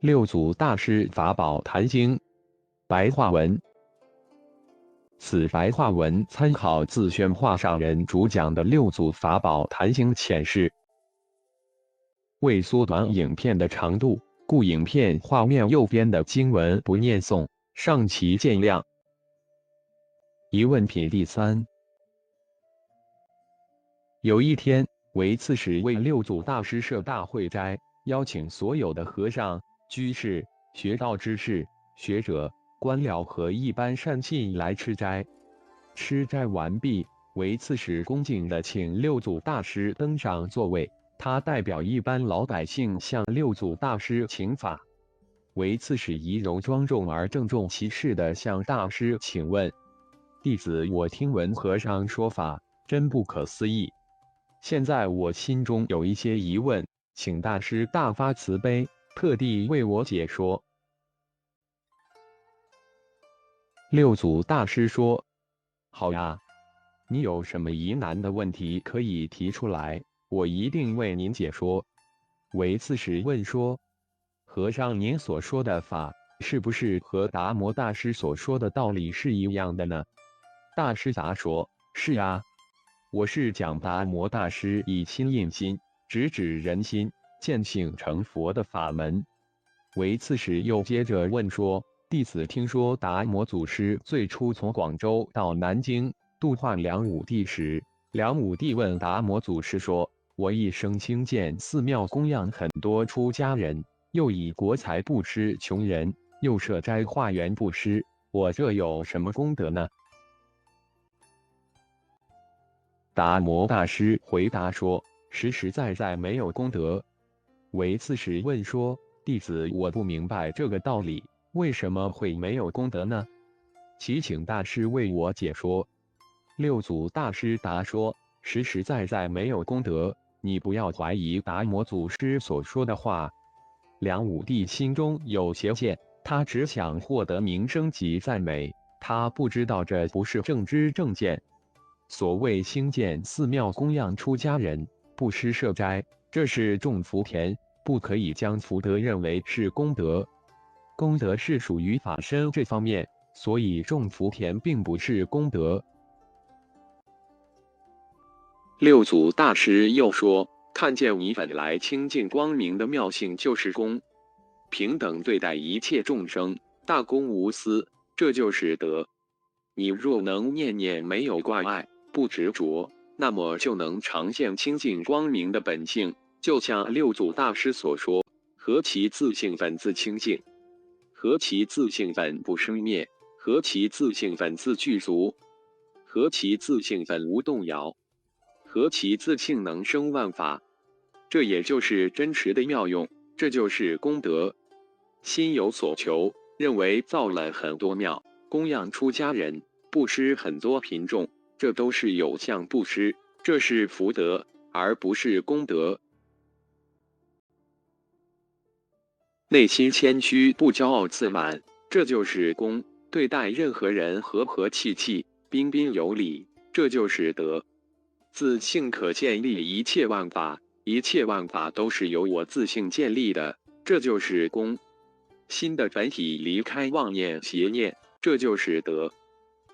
六祖大师法宝坛经白话文。此白话文参考自宣化上人主讲的六祖法宝坛经浅释。为缩短影片的长度，故影片画面右边的经文不念诵，上其见谅。疑问品第三。有一天，为刺史为六祖大师设大会斋，邀请所有的和尚。居士、学道之士、学者、官僚和一般善信来吃斋。吃斋完毕，为刺史恭敬地请六祖大师登上座位。他代表一般老百姓向六祖大师请法。为刺史仪容庄重而郑重其事地向大师请问：“弟子我听闻和尚说法，真不可思议。现在我心中有一些疑问，请大师大发慈悲。”特地为我解说。六祖大师说：“好呀，你有什么疑难的问题可以提出来，我一定为您解说。”为刺史问说：“和尚，您所说的法，是不是和达摩大师所说的道理是一样的呢？”大师答说：“是啊，我是讲达摩大师以心印心，直指人心。”见性成佛的法门，为刺史又接着问说：“弟子听说达摩祖师最初从广州到南京度化梁武帝时，梁武帝问达摩祖师说：‘我一生兴建寺庙，供养很多出家人，又以国财布施穷人，又设斋化缘布施，我这有什么功德呢？’”达摩大师回答说：“实实在在没有功德。”为刺史问说：“弟子我不明白这个道理，为什么会没有功德呢？祈请大师为我解说。”六祖大师答说：“实实在在没有功德，你不要怀疑达摩祖师所说的话。”梁武帝心中有邪见，他只想获得名声及赞美，他不知道这不是正知正见。所谓兴建寺庙、供养出家人、布施设斋。这是种福田，不可以将福德认为是功德。功德是属于法身这方面，所以种福田并不是功德。六祖大师又说：“看见你本来清净光明的妙性，就是功；平等对待一切众生，大公无私，这就是德。你若能念念没有挂碍，不执着。”那么就能常现清净光明的本性，就像六祖大师所说：“何其自性本自清净，何其自性本不生灭，何其自性本自具足，何其自性本无动摇，何其自性能生万法。”这也就是真实的妙用，这就是功德。心有所求，认为造了很多庙，供养出家人，布施很多贫众。这都是有相布施，这是福德，而不是功德。内心谦虚，不骄傲自满，这就是功。对待任何人和和气气，彬彬有礼，这就是德。自性可建立一切万法，一切万法都是由我自性建立的，这就是功。心的本体离开妄念邪念，这就是德。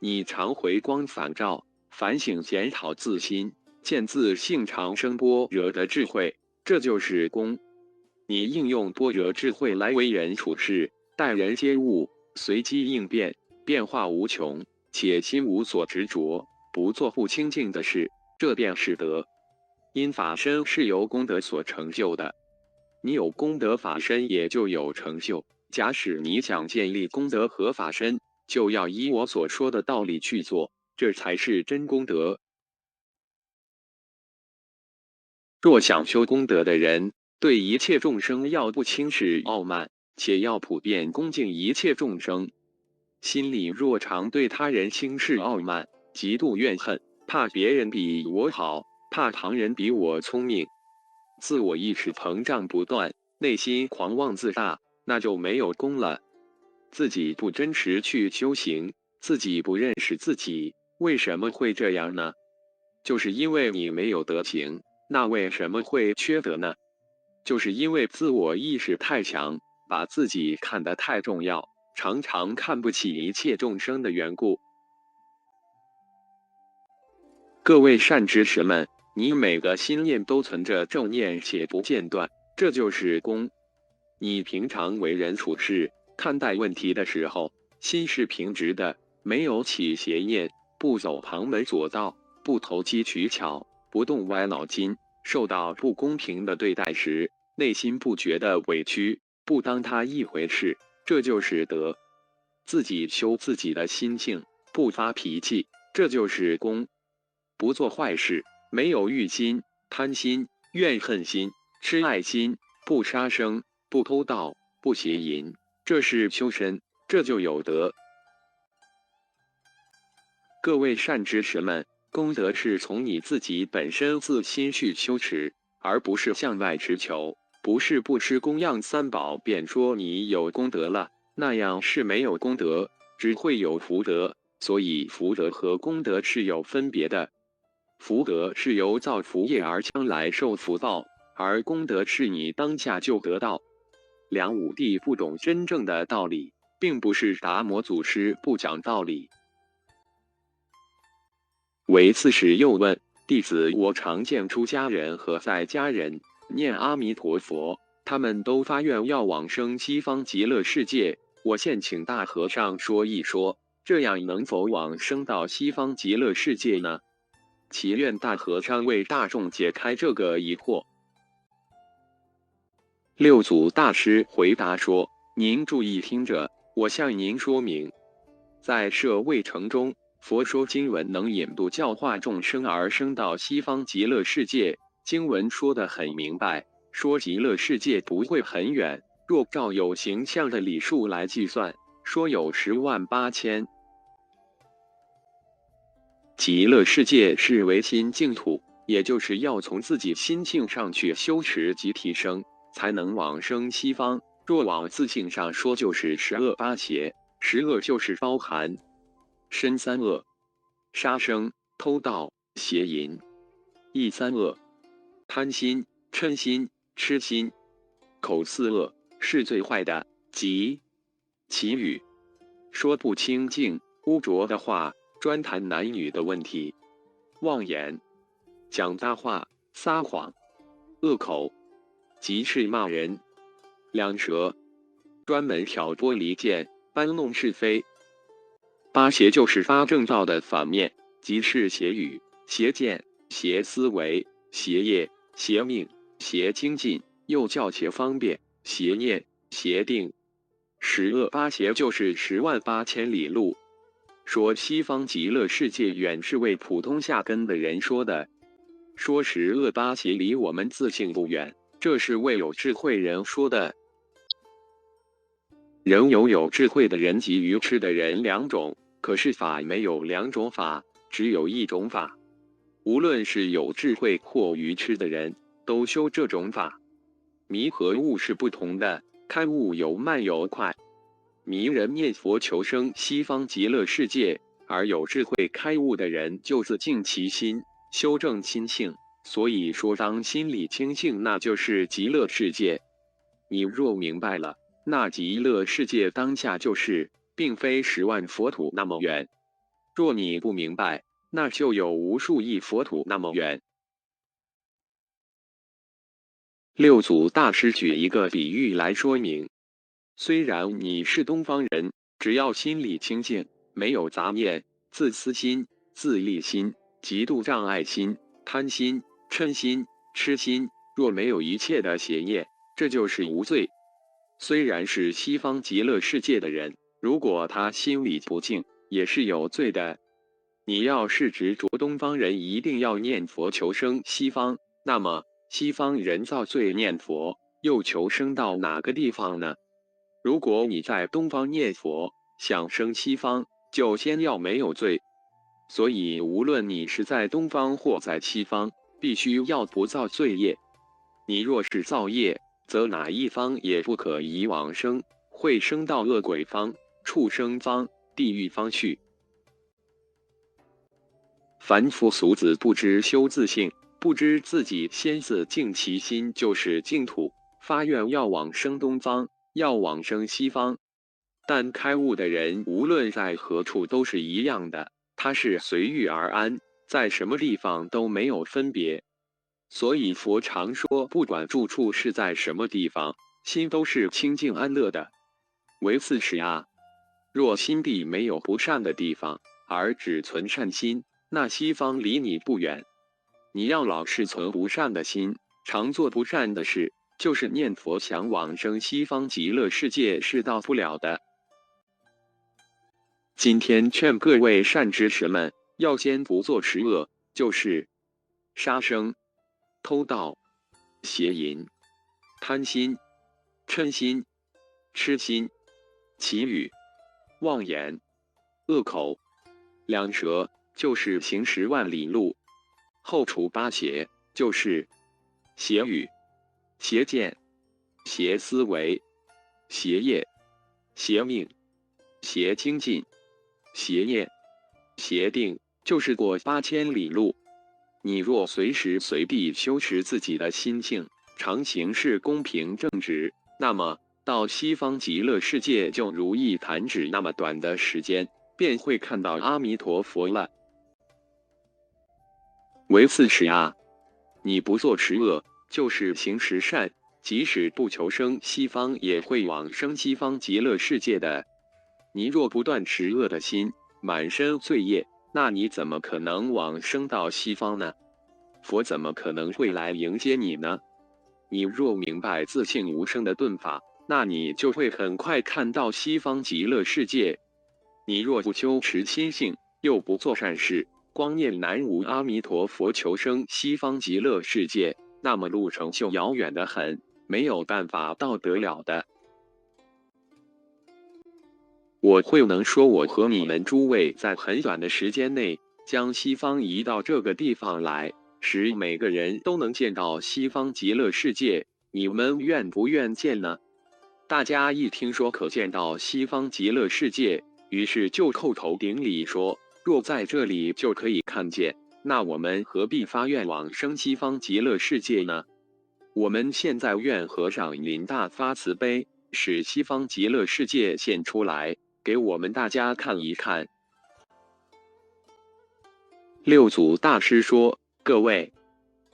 你常回光返照。反省检讨自心，见自性常生波惹的智慧，这就是功。你应用般若智慧来为人处事，待人接物，随机应变，变化无穷，且心无所执着，不做不清净的事，这便是德。因法身是由功德所成就的，你有功德法身，也就有成就。假使你想建立功德和法身，就要依我所说的道理去做。这才是真功德。若想修功德的人，对一切众生要不轻视傲慢，且要普遍恭敬一切众生。心里若常对他人轻视傲慢、极度怨恨，怕别人比我好，怕旁人比我聪明，自我意识膨胀不断，内心狂妄自大，那就没有功了。自己不真实去修行，自己不认识自己。为什么会这样呢？就是因为你没有德行。那为什么会缺德呢？就是因为自我意识太强，把自己看得太重要，常常看不起一切众生的缘故。各位善知识们，你每个心念都存着正念且不间断，这就是功。你平常为人处事、看待问题的时候，心是平直的，没有起邪念，不走旁门左道，不投机取巧，不动歪脑筋。受到不公平的对待时，内心不觉得委屈，不当他一回事，这就是德。自己修自己的心性，不发脾气，这就是功。不做坏事，没有欲心、贪心、怨恨心、痴爱心，不杀生，不偷盗，不邪淫，这是修身，这就有德。各位善知识们，功德是从你自己本身自心去修持，而不是向外持求。不是不吃供养三宝便说你有功德了，那样是没有功德，只会有福德。所以福德和功德是有分别的。福德是由造福业而将来受福报，而功德是你当下就得到。梁武帝不懂真正的道理，并不是达摩祖师不讲道理。为刺史又问弟子：“我常见出家人和在家人念阿弥陀佛，他们都发愿要往生西方极乐世界。我现请大和尚说一说，这样能否往生到西方极乐世界呢？”祈愿大和尚为大众解开这个疑惑。六祖大师回答说：“您注意听着，我向您说明，在舍卫城中，佛说经文能引渡教化众生而生到西方极乐世界。经文说的很明白，说极乐世界不会很远。若照有形象的礼数来计算，说有十万八千。”极乐世界是唯心净土，也就是要从自己心性上去修持及提升，才能往生西方。若往自性上说，就是十恶八邪。十恶就是包含身三恶：杀生、偷盗、邪淫；意三恶：贪心、嗔心、痴心；口四恶是最坏的，即绮语，说不清净、污浊的话。专谈男女的问题，妄言、讲大话、撒谎、恶口、即是骂人、两舌，专门挑拨离间、搬弄是非。八邪就是发正道的反面，即是邪语、邪见、邪思维、邪业、邪命、邪精进，又叫邪方便、邪念、邪定。十恶八邪就是十万八千里路。说西方极乐世界远是为普通下根的人说的，说十恶八邪离我们自性不远，这是为有智慧人说的。人有有智慧的人及愚痴的人两种，可是法没有两种法，只有一种法。无论是有智慧或愚痴的人，都修这种法。迷和悟是不同的，开悟有慢有快。迷人念佛求生西方极乐世界，而有智慧开悟的人就自净其心，修正心性。所以说，当心里清净，那就是极乐世界。你若明白了，那极乐世界当下就是，并非十万佛土那么远；若你不明白，那就有无数亿佛土那么远。六祖大师举一个比喻来说明。虽然你是东方人，只要心里清净，没有杂念、自私心、自利心、极度障碍心、贪心、嗔心、痴心，若没有一切的邪念，这就是无罪。虽然是西方极乐世界的人，如果他心里不净，也是有罪的。你要是执着东方人一定要念佛求生西方，那么西方人造罪念佛，又求生到哪个地方呢？如果你在东方念佛，想生西方，就先要没有罪。所以，无论你是在东方或在西方，必须要不造罪业。你若是造业，则哪一方也不可以往生，会生到恶鬼方、畜生方、地狱方去。凡夫俗子不知修自性，不知自己先自净其心就是净土，发愿要往生东方。要往生西方。但开悟的人无论在何处都是一样的，他是随遇而安，在什么地方都没有分别。所以佛常说，不管住处是在什么地方，心都是清净安乐的。唯四时啊，若心地没有不善的地方，而只存善心，那西方离你不远。你要老是存不善的心，常做不善的事，就是念佛想往生西方极乐世界是到不了的。今天劝各位善知识们，要先不做十恶，就是杀生、偷盗、邪淫、贪心、嗔心、痴心、绮语、妄言、恶口、两舌，就是行十万里路；后除八邪，就是邪语、邪见、邪思维、邪业、邪命、邪精进。邪念、邪定，就是过八千里路。你若随时随地修持自己的心性，常行事公平正直，那么到西方极乐世界就如一弹指那么短的时间，便会看到阿弥陀佛了。唯四时啊，你不做十恶，就是行十善，即使不求生西方，也会往生西方极乐世界的。你若不断持恶的心，满身罪业，那你怎么可能往生到西方呢？佛怎么可能会来迎接你呢？你若明白自性无声的顿法，那你就会很快看到西方极乐世界。你若不修持心性，又不做善事，光念南无阿弥陀佛求生西方极乐世界，那么路程就遥远的很，没有办法到得了的。我会能说，我和你们诸位在很短的时间内将西方移到这个地方来，使每个人都能见到西方极乐世界。你们愿不愿见呢？大家一听说可见到西方极乐世界，于是就叩头顶礼说：若在这里就可以看见，那我们何必发愿往生西方极乐世界呢？我们现在愿和尚临大发慈悲，使西方极乐世界现出来。给我们大家看一看。六祖大师说：“各位，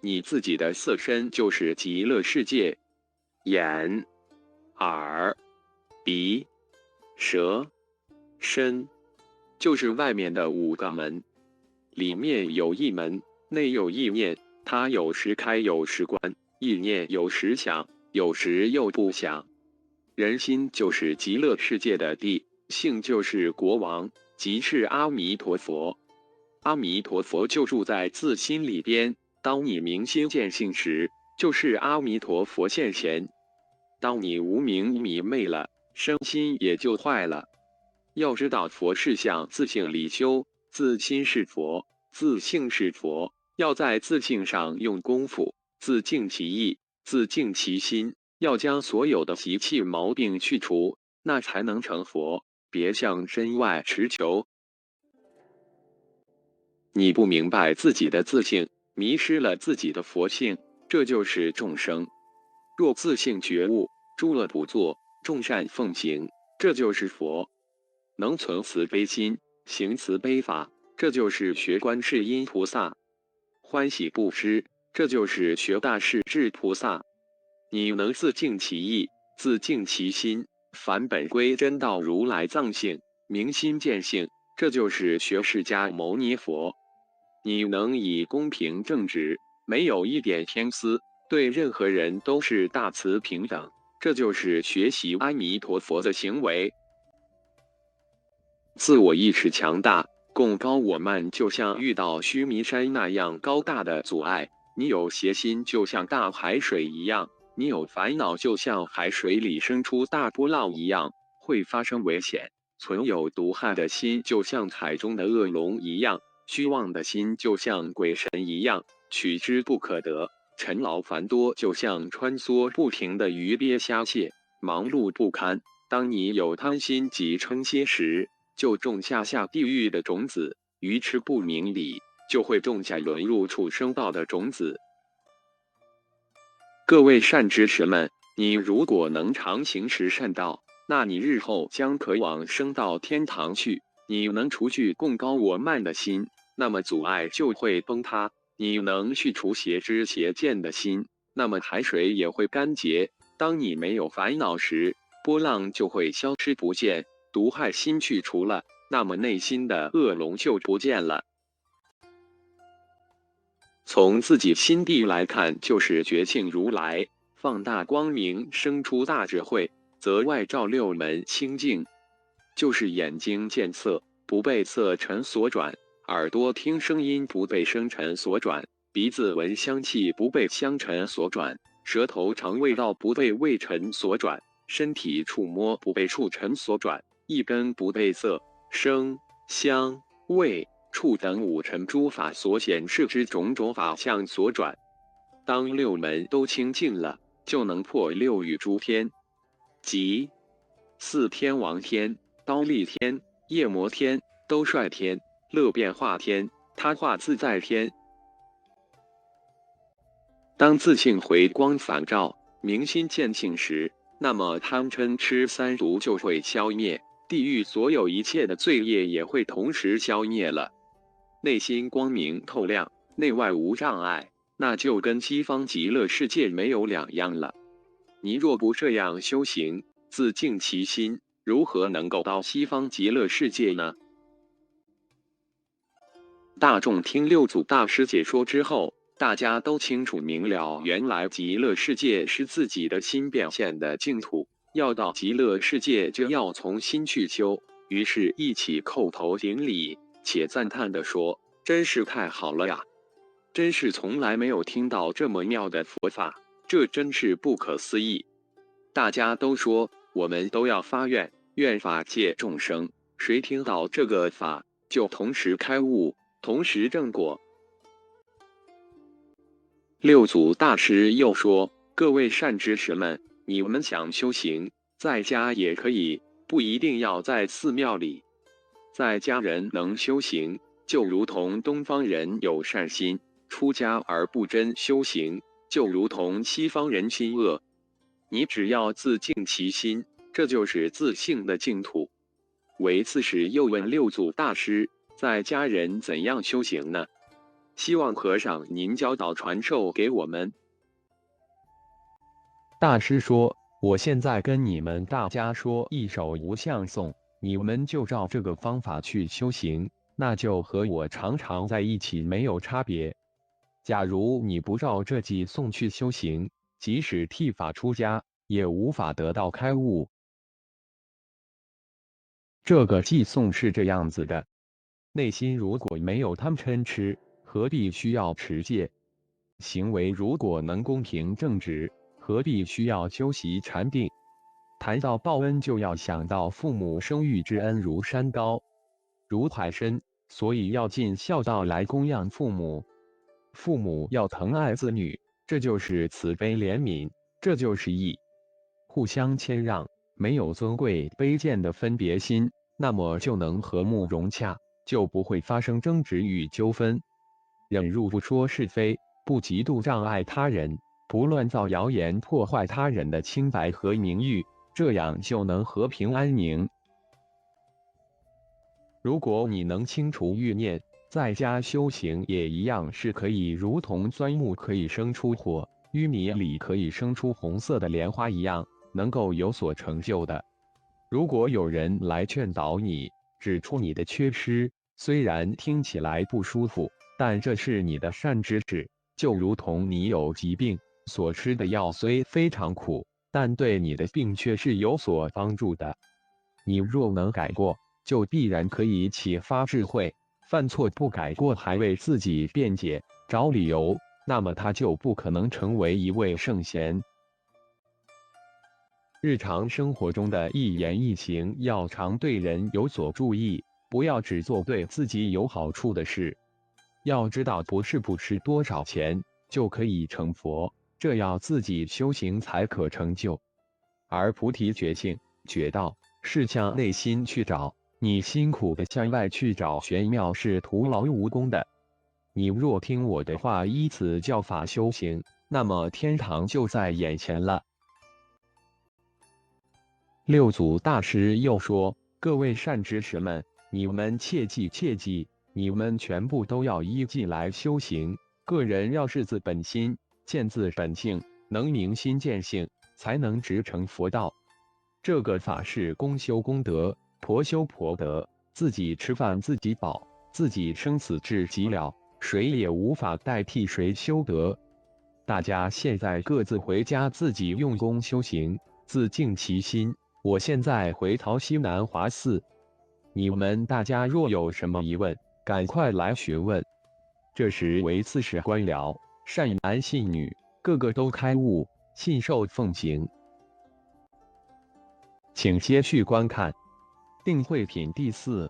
你自己的色身就是极乐世界，眼、耳、鼻、舌、身，就是外面的五个门，里面有一门，内有意念，它有时开，有时关，意念有时响，有时又不响。人心就是极乐世界的地。”性就是国王，即是阿弥陀佛。阿弥陀佛就住在自心里边。当你明心见性时，就是阿弥陀佛现前。当你无明迷昧了，身心也就坏了。要知道，佛是向自性里修，自心是佛，自性是佛。要在自性上用功夫，自净其意，自净其心，要将所有的习气毛病去除，那才能成佛。别向身外持求。你不明白自己的自性，迷失了自己的佛性，这就是众生。若自性觉悟，诸恶不作，众善奉行，这就是佛。能存慈悲心，行慈悲法，这就是学观世音菩萨。欢喜布施，这就是学大势至菩萨。你能自净其意，自净其心。返本归真道如来藏性，明心见性，这就是学释迦牟尼佛。你能以公平正直，没有一点偏私，对任何人都是大慈平等，这就是学习阿弥陀佛的行为。自我意识强大，共高我慢，就像遇到须弥山那样高大的阻碍；你有邪心，就像大海水一样。你有烦恼，就像海水里生出大波浪一样，会发生危险；存有毒害的心，就像海中的恶龙一样；虚妄的心，就像鬼神一样，取之不可得；尘劳繁多，就像穿梭不停的鱼鳖虾蟹，忙碌不堪。当你有贪心及嗔心时，就种下下地狱的种子；愚痴不明理，就会种下沦入畜生道的种子。各位善知识们，你如果能常行持善道，那你日后将可往升到天堂去。你能除去共高我慢的心，那么阻碍就会崩塌；你能去除邪知邪见的心，那么海水也会干结。当你没有烦恼时，波浪就会消失不见。毒害心去除了，那么内心的恶龙就不见了。从自己心地来看，就是觉性如来放大光明，生出大智慧，则外照六门清净。就是眼睛见色不被色尘所转，耳朵听声音不被声尘所转，鼻子闻香气不被香尘所转，舌头尝味道不被味尘所转，身体触摸不被触尘所转，一根不被色、声、香、味、触等五尘诸法所显示之种种法相所转。当六门都清净了，就能破六欲诸天，即四天王天。刀立天、夜魔天、兜率天、乐变化天、他化自在天。当自性回光返照、明心见性时，那么贪嗔痴三毒就会消灭，地狱所有一切的罪业也会同时消灭了。内心光明透亮，内外无障碍，那就跟西方极乐世界没有两样了。你若不这样修行，自净其心。如何能够到西方极乐世界呢？大众听六祖大师解说之后，大家都清楚明了，原来极乐世界是自己的心变现的净土。要到极乐世界，就要从心去修。于是，一起叩头顶礼，且赞叹的说：“真是太好了呀！真是从来没有听到这么妙的佛法，这真是不可思议。”大家都说。我们都要发愿，愿法界众生，谁听到这个法，就同时开悟，同时正果。六祖大师又说：“各位善知识们，你们想修行，在家也可以，不一定要在寺庙里。在家人能修行，就如同东方人有善心；出家而不真修行，就如同西方人心恶。”你只要自净其心，这就是自性的净土。唯刺史又问六祖大师：“在家人怎样修行呢？”希望和尚您教导传授给我们。大师说：“我现在跟你们大家说一首无相颂，你们就照这个方法去修行，那就和我常常在一起没有差别。假如你不照这几颂去修行，即使剃发出家，也无法得到开悟。这个寄送是这样子的：内心如果没有贪嗔痴，何必需要持戒？行为如果能公平正直，何必需要修习禅定？谈到报恩，就要想到父母生育之恩如山高，如海深，所以要尽孝道来供养父母。父母要疼爱子女。这就是慈悲怜悯，这就是义，互相谦让，没有尊贵卑贱的分别心，那么就能和睦融洽，就不会发生争执与纠纷。忍辱不说是非，不嫉妒障碍他人，不乱造谣言破坏他人的清白和名誉，这样就能和平安宁。如果你能清除欲念。在家修行也一样是可以，如同钻木可以生出火，淤泥里可以生出红色的莲花一样，能够有所成就的。如果有人来劝导你，指出你的缺失，虽然听起来不舒服，但这是你的善知识。就如同你有疾病，所吃的药虽非常苦，但对你的病却是有所帮助的。你若能改过，就必然可以启发智慧。犯错不改过，还为自己辩解找理由，那么他就不可能成为一位圣贤。日常生活中的一言一行，要常对人有所注意，不要只做对自己有好处的事。要知道，不是不吃多少钱就可以成佛，这要自己修行才可成就。而菩提觉性、觉道，是向内心去找。你辛苦的向外去找玄妙是徒劳无功的。你若听我的话，依此教法修行，那么天堂就在眼前了。六祖大师又说：“各位善知识们，你们切记切记，你们全部都要依计来修行。个人要是自本心，见自本性，能明心见性，才能直成佛道。这个法是公修功德，婆修婆德，自己吃饭自己饱，自己生死至极了，谁也无法代替谁修德。大家现在各自回家，自己用功修行，自净其心。我现在回桃西南华寺，你们大家若有什么疑问，赶快来询问。这时为刺史官僚，善男信女，个个都开悟，信受奉行。请接续观看《定慧品》第四。